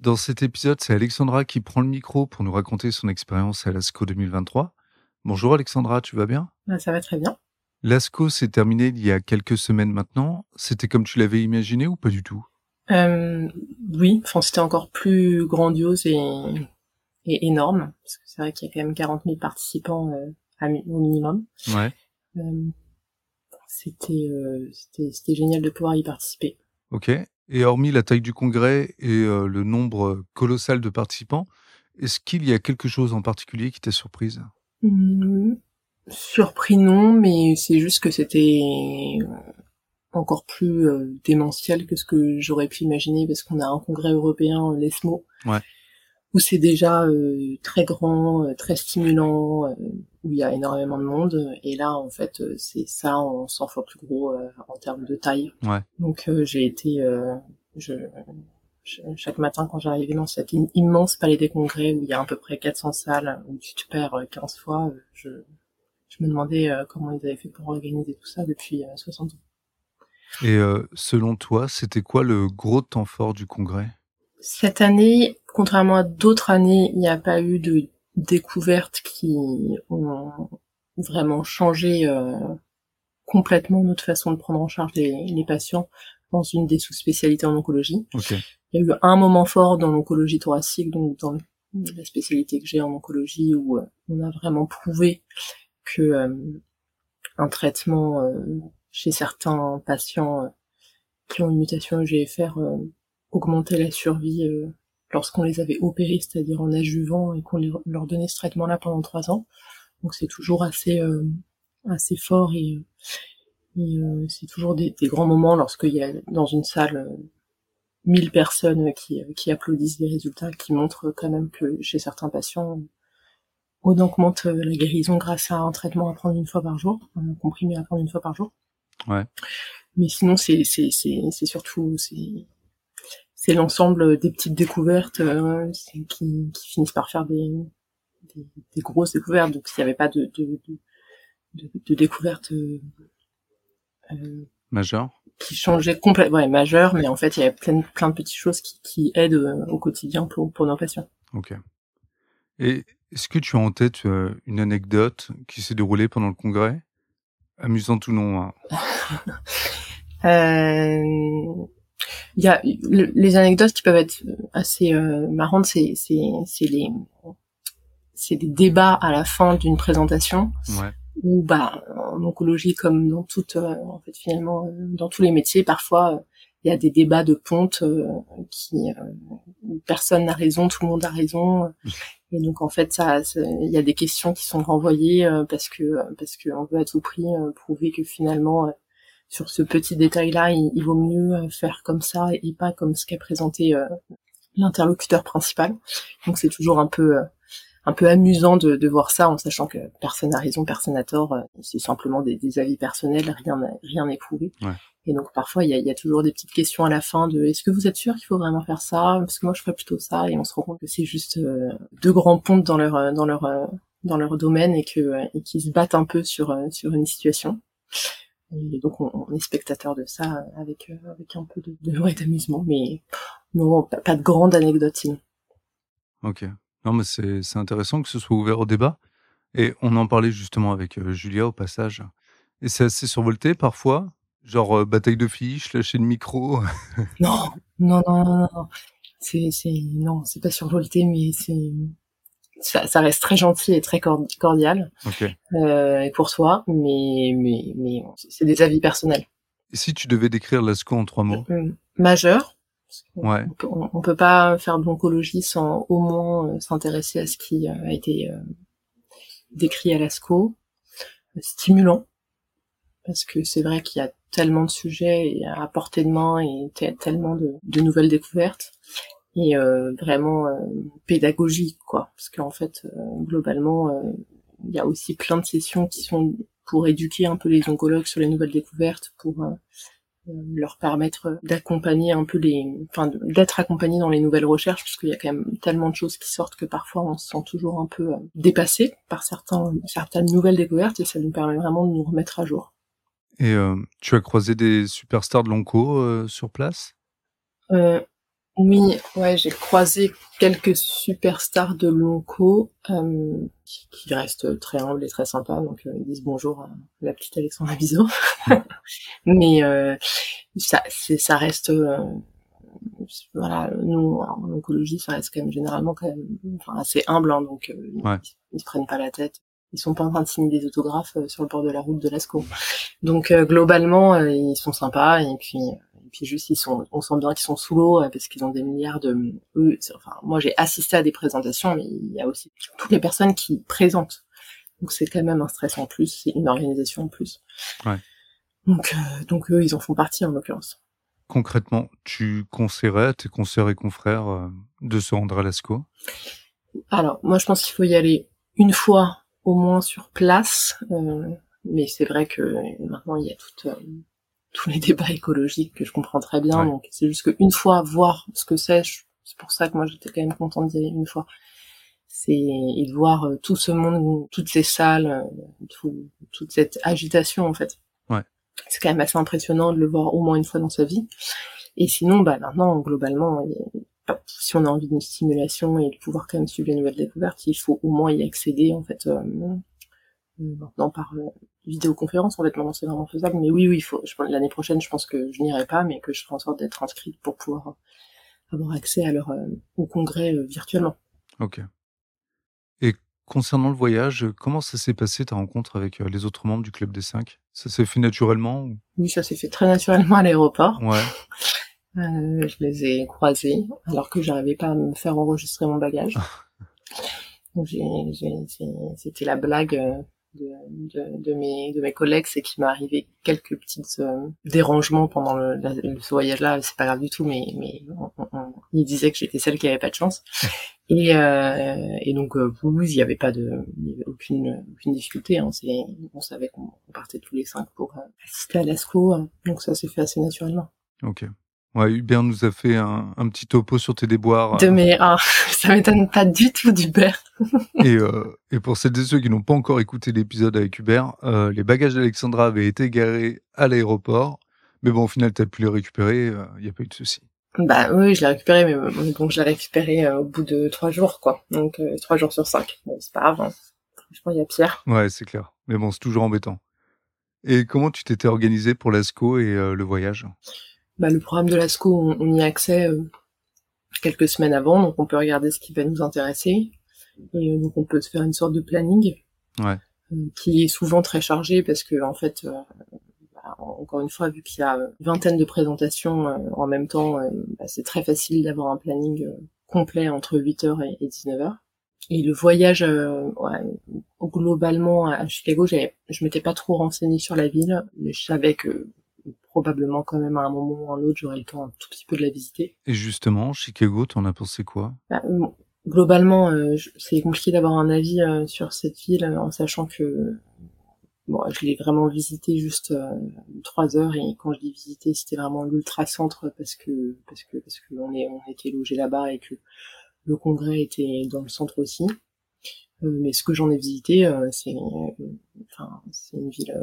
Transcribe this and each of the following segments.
Dans cet épisode, c'est Alexandra qui prend le micro pour nous raconter son expérience à l'ASCO 2023. Bonjour Alexandra, tu vas bien? Bah, Ça va très bien. L'ASCO s'est terminé il y a quelques semaines maintenant. C'était comme tu l'avais imaginé ou pas du tout? Euh, Oui, enfin, c'était encore plus grandiose et, énorme. Parce que c'est vrai qu'il y a quand même 40 000 participants euh, au minimum. Ouais. Euh, c'était, c'était génial de pouvoir y participer. Ok. Et hormis la taille du congrès et euh, le nombre colossal de participants, est-ce qu'il y a quelque chose en particulier qui t'a surprise? Mmh, Surpris non, mais c'est juste que c'était encore plus euh, démentiel que ce que j'aurais pu imaginer parce qu'on a un congrès européen, l'ESMO, ouais où c'est déjà euh, très grand, euh, très stimulant, euh, où il y a énormément de monde. Et là, en fait, c'est ça en 100 fois plus gros en termes de taille. Ouais. Donc j'ai été, je, chaque matin quand j'arrivais dans cet immense palais des congrès où il y a à peu près 400 salles, où tu te perds 15 fois, je, je me demandais comment ils avaient fait pour organiser tout ça depuis 60 ans. Et selon toi, c'était quoi le gros temps fort du congrès? Cette année, contrairement à d'autres années, il n'y a pas eu de découvertes qui ont vraiment changé euh, complètement notre façon de prendre en charge les, patients dans une des sous-spécialités en oncologie. Il y a eu un moment fort dans l'oncologie thoracique, donc dans la spécialité que j'ai en oncologie, où euh, on a vraiment prouvé que euh, un traitement chez certains patients qui ont une mutation EGFR augmenter la survie euh, lorsqu'on les avait opérés, c'est-à-dire en adjuvant et qu'on leur donnait ce traitement-là pendant trois ans. Donc c'est toujours assez euh, assez fort et, euh, c'est toujours des, grands moments lorsqu'il y a dans une salle mille personnes qui, qui applaudissent les résultats, qui montrent quand même que chez certains patients, on augmente la guérison grâce à un traitement à prendre une fois par jour, un comprimé à prendre une fois par jour. Ouais. Mais sinon, c'est c'est c'est surtout c'est l'ensemble des petites découvertes euh, qui, qui, finissent par faire des, des, des grosses découvertes. Donc s'il n'y avait pas de, de, de, de découvertes euh, euh, majeures qui changeaient complètement, ouais, majeures, mais en fait il y avait plein, plein de petites choses qui, qui aident euh, au quotidien pour, pour nos patients. Ok. Et est-ce que tu as en tête une anecdote qui s'est déroulée pendant le congrès? Amusante ou non hein? il y a les anecdotes qui peuvent être assez euh, marrantes, c'est c'est c'est les c'est des débats à la fin d'une présentation ouais. où bah en oncologie comme dans toute euh, en fait finalement euh, dans tous les métiers parfois il y a des débats de ponte qui où personne n'a raison, tout le monde a raison. Et donc en fait, ça, il y a des questions qui sont renvoyées parce que parce qu'on veut à tout prix prouver que finalement sur ce petit détail-là, il, vaut mieux euh, faire comme ça et pas comme ce qu'a présenté euh, l'interlocuteur principal. Donc c'est toujours un peu euh, un peu amusant de, de, voir ça en sachant que personne n'a raison, personne n'a tort. C'est simplement des, des, avis personnels, rien rien n'est prouvé. Et donc parfois il y a, y a, toujours des petites questions à la fin de est-ce que vous êtes sûr qu'il faut vraiment faire ça? Parce que moi je ferais plutôt ça. Et on se rend compte que c'est juste deux grands pontes dans leur dans leur dans leur domaine et que et qu'ils se battent un peu sur sur une situation. Et donc on, est spectateur de ça avec euh, avec un peu de, de d'amusement, mais non, pas, de grande anecdote sinon. Ok. Non, mais c'est c'est intéressant que ce soit ouvert au débat. Et on en parlait justement avec euh, Julia au passage. Et c'est assez survolté parfois, genre euh, bataille de fiches, lâcher le micro. non, non, non, non, non. C'est c'est non, c'est pas survolté, mais c'est ça, ça, reste très gentil et très cordial euh, et pour toi, mais mais mais c'est des avis personnels. Et si tu devais décrire l'ASCO en trois mots? Euh, Majeur. Ouais. On, peut, pas faire de l'oncologie sans au moins euh, s'intéresser à ce qui euh, a été décrit à l'ASCO. Stimulant, parce que c'est vrai qu'il y a tellement de sujets à portée de main et tellement de, de nouvelles découvertes et vraiment pédagogique quoi parce qu'en fait globalement il y a aussi plein de sessions qui sont pour éduquer un peu les oncologues sur les nouvelles découvertes pour leur permettre d'accompagner un peu les, enfin, d'être accompagnés dans les nouvelles recherches, parce qu'il y a quand même tellement de choses qui sortent que parfois on se sent toujours un peu dépassé par certains, certaines nouvelles découvertes et ça nous permet vraiment de nous remettre à jour. Et euh, tu as croisé des superstars de l'onco euh, sur place? Euh, Oui, ouais, j'ai croisé quelques superstars de l'onco euh, qui, qui, restent très humbles et très sympas, donc ils disent bonjour à la petite Alexandra Bizot. Mais ça, ça reste voilà, nous en oncologie, ça reste quand même généralement quand même, enfin, assez humble, hein, donc ouais. ils, ils, se prennent pas la tête ils sont pas en train de signer des autographes euh, sur le bord de la route de Lascaux. Donc euh, globalement, euh, ils sont sympas et puis puis juste ils sont, on sent bien qu'ils sont sous l'eau parce qu'ils ont des milliards de eux. Enfin, moi j'ai assisté à des présentations, mais il y a aussi toutes les personnes qui présentent. Donc c'est quand même un stress en plus, c'est une organisation en plus. Ouais. Donc donc eux ils en font partie en l'occurrence. Concrètement, tu conseillerais à tes consoeurs et confrères de se rendre à Lascaux? Alors moi je pense qu'il faut y aller une fois au moins sur place. Euh, mais c'est vrai que maintenant il y a tout, euh, tous les débats écologiques que je comprends très bien. Donc c'est juste qu'une fois voir ce que c'est, c'est pour ça que moi j'étais quand même contente d'y aller une fois. C'est et de voir euh, tout ce monde, toutes ces salles, tout, toute cette agitation en fait. Ouais. C'est quand même assez impressionnant de le voir au moins une fois dans sa vie. Et sinon, bah maintenant globalement, si on a envie d'une stimulation et de pouvoir quand même suivre les nouvelles découvertes, il faut au moins y accéder en fait euh, maintenant par euh, vidéoconférence. En fait, maintenant c'est vraiment faisable. Mais oui, oui, il faut. L'année prochaine, je pense que je n'irai pas, mais que je ferai en sorte d'être inscrite pour pouvoir avoir accès à leur euh, au congrès virtuellement. Ok. Et concernant le voyage, comment ça s'est passé ta rencontre avec les autres membres du club des cinq? Ça s'est fait naturellement Oui, ça s'est fait très naturellement à l'aéroport. Ouais. Euh, je les ai croisés alors que j'arrivais pas à me faire enregistrer mon bagage. C'était la blague euh, de, de, de, mes, de mes collègues, c'est qu'il m'est arrivé quelques petits euh, dérangements pendant le, le ce voyage-là. C'est pas grave du tout, mais, mais on, ils disaient que j'étais celle qui avait pas de chance. Et, euh, et donc, euh, il y avait pas de, y avait aucune, aucune difficulté. Hein. On savait qu'on partait tous les cinq pour euh, assister à l'ASCO, hein. donc ça s'est fait assez naturellement. Ok. Ouais, Hubert nous a fait un, un petit topo sur tes déboires. De mes, ah, ça m'étonne pas du tout d'Hubert. et, euh, et pour celles et ceux qui n'ont pas encore écouté l'épisode avec Hubert, euh, les bagages d'Alexandra avaient été garés à l'aéroport. Mais bon, au final, tu as pu les récupérer, il euh, n'y a pas eu de souci. Bah oui, je l'ai récupéré, mais donc je l'ai récupéré euh, au bout de trois jours, quoi. Donc euh, trois jours sur cinq. Bon, c'est pas grave. Hein. Franchement, il y a pire. Ouais, c'est clair. Mais bon, c'est toujours embêtant. Et comment tu t'étais organisé pour l'ASCO et le voyage? Bah, le programme de l'ASCO, on, on, y a accès euh, quelques semaines avant, donc on peut regarder ce qui va nous intéresser. Et euh, donc on peut se faire une sorte de planning ouais. Euh, qui est souvent très chargé parce que en fait, bah, encore une fois, vu qu'il y a une vingtaine de présentations en même temps, bah, c'est très facile d'avoir un planning complet entre 8h et, 19h. Et le voyage, ouais, globalement à Chicago, je m'étais pas trop renseignée sur la ville, mais je savais que probablement quand même à un moment ou à un autre, j'aurai le temps un tout petit peu de la visiter. Et justement, Chicago, t'en as pensé quoi? Bah, Globalement, euh, c'est compliqué d'avoir un avis euh, sur cette ville euh, en sachant que bon, je l'ai vraiment visité juste trois heures et quand je l'ai visité, c'était vraiment l'ultra centre parce que parce que parce que on est on était logé là-bas et que le congrès était dans le centre aussi. mais ce que j'en ai visité, c'est enfin c'est une ville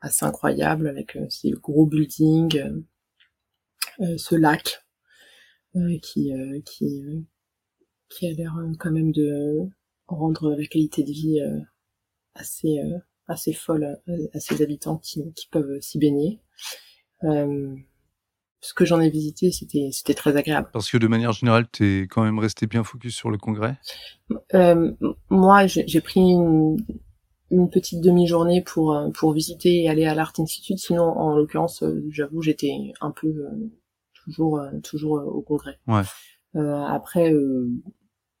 assez incroyable avec euh, ces gros buildings, euh, euh, ce lac qui qui qui a l'air quand même de rendre la qualité de vie assez assez folle à ses habitants qui, qui peuvent s'y baigner. Euh, ce que j'en ai visité, c'était c'était très agréable. Parce que de manière générale, tu es quand même resté bien focus sur le congrès? Euh, moi, j'ai pris une, une petite demi-journée pour euh, pour visiter et aller à l'Art Institute. Sinon, en l'occurrence, euh, j'avoue, j'étais un peu euh, toujours toujours au congrès. Ouais. après, le,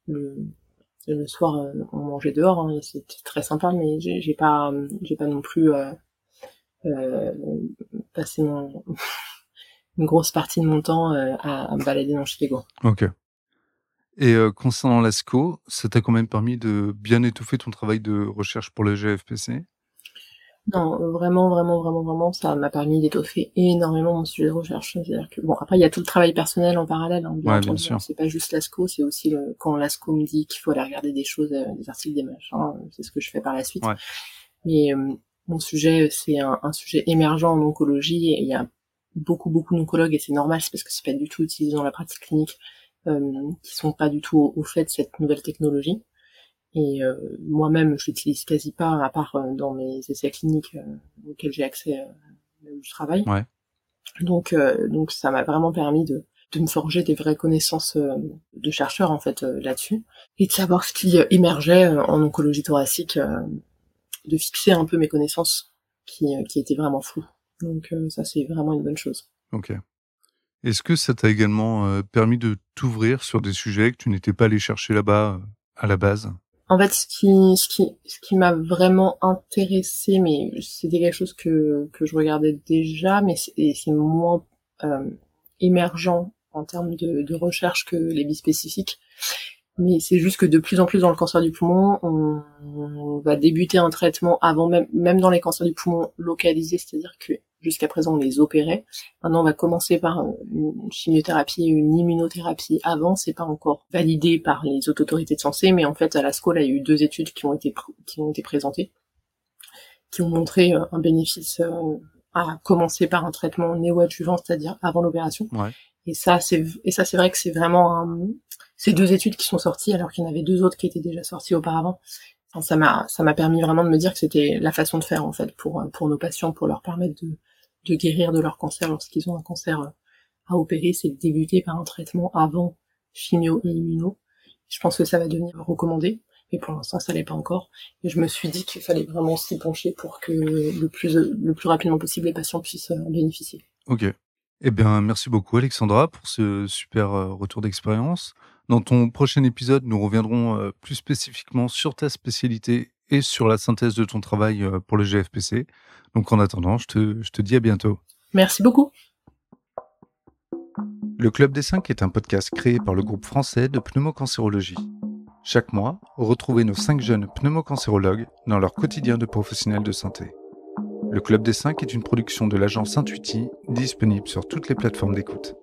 le soir, on mangeait dehors, hein, c'était très sympa, mais j'ai pas j'ai pas non plus passé mon une grosse partie de mon temps à, à me balader dans Chicago. Ok. Et euh, concernant l'ASCO, ça t'a quand même permis de bien étoffer ton travail de recherche pour le GFPC Non, vraiment, vraiment, vraiment, vraiment, ça m'a permis d'étoffer énormément mon sujet de recherche. C'est-à-dire que bon, après il y a tout le travail personnel en parallèle. Hein, bien, bien sûr. C'est pas juste l'ASCO, c'est aussi le, quand l'ASCO me dit qu'il faut aller regarder des choses, euh, des articles, des machins. C'est ce que je fais par la suite. Ouais. Mais euh, mon sujet, c'est un, un, sujet émergent en oncologie et il y a beaucoup, beaucoup d'oncologues et c'est normal, c'est parce que c'est pas du tout utilisé dans la pratique clinique euh, qui sont pas du tout au, fait de cette nouvelle technologie. Et euh, moi-même, je l'utilise quasi pas, à part euh, dans mes essais cliniques auxquels j'ai accès où je travaille. Ouais. Donc, donc ça m'a vraiment permis de, de me forger des vraies connaissances de chercheurs en fait là-dessus et de savoir ce qui émergeait en oncologie thoracique, de fixer un peu mes connaissances qui, qui étaient vraiment floues. Donc ça c'est vraiment une bonne chose. Ok. Est-ce que ça t'a également euh, permis de t'ouvrir sur des sujets que tu n'étais pas allé chercher là-bas euh, à la base? En fait, ce qui, m'a vraiment intéressé, mais c'était quelque chose que, je regardais déjà, mais c'est moins euh, émergent en termes de, recherche que les bispécifiques. Mais c'est juste que de plus en plus dans le cancer du poumon, on, on va débuter un traitement avant même, même dans les cancers du poumon localisés, c'est-à-dire que Jusqu'à présent, on les opérait. Maintenant, on va commencer par une chimiothérapie et une immunothérapie avant. C'est pas encore validé par les autorités de santé, mais en fait, à la SCOL, il y a eu deux études qui ont été, qui ont été présentées, qui ont montré euh, un bénéfice euh, à commencer par un traitement néoadjuvant, c'est-à-dire avant l'opération. Ouais. Et ça, c'est, et ça, c'est vrai que c'est vraiment un, ces deux études qui sont sorties, alors qu'il y en avait deux autres qui étaient déjà sorties auparavant. Ça m'a, permis vraiment de me dire que c'était la façon de faire, en fait, pour, nos patients, pour leur permettre de, guérir de leur cancer lorsqu'ils ont un cancer euh, à opérer, c'est de débuter par un traitement avant chimio et immuno. Je pense que ça va devenir recommandé, mais pour l'instant ça l'est pas encore. Et je me suis dit qu'il fallait vraiment s'y pencher pour que le plus le plus rapidement possible les patients puissent en bénéficier. Ok. Eh bien, merci beaucoup Alexandra pour ce super euh, retour d'expérience. Dans ton prochain épisode, nous reviendrons euh, plus spécifiquement sur ta spécialité et sur la synthèse de ton travail pour le GFPC. Donc en attendant, je te, je te dis à bientôt. Merci beaucoup. Le Club des 5 est un podcast créé par le groupe français de pneumocancérologie. Chaque mois, retrouvez nos 5 jeunes pneumocancérologues dans leur quotidien de professionnels de santé. Le Club des 5 est une production de l'agence Intuiti, disponible sur toutes les plateformes d'écoute.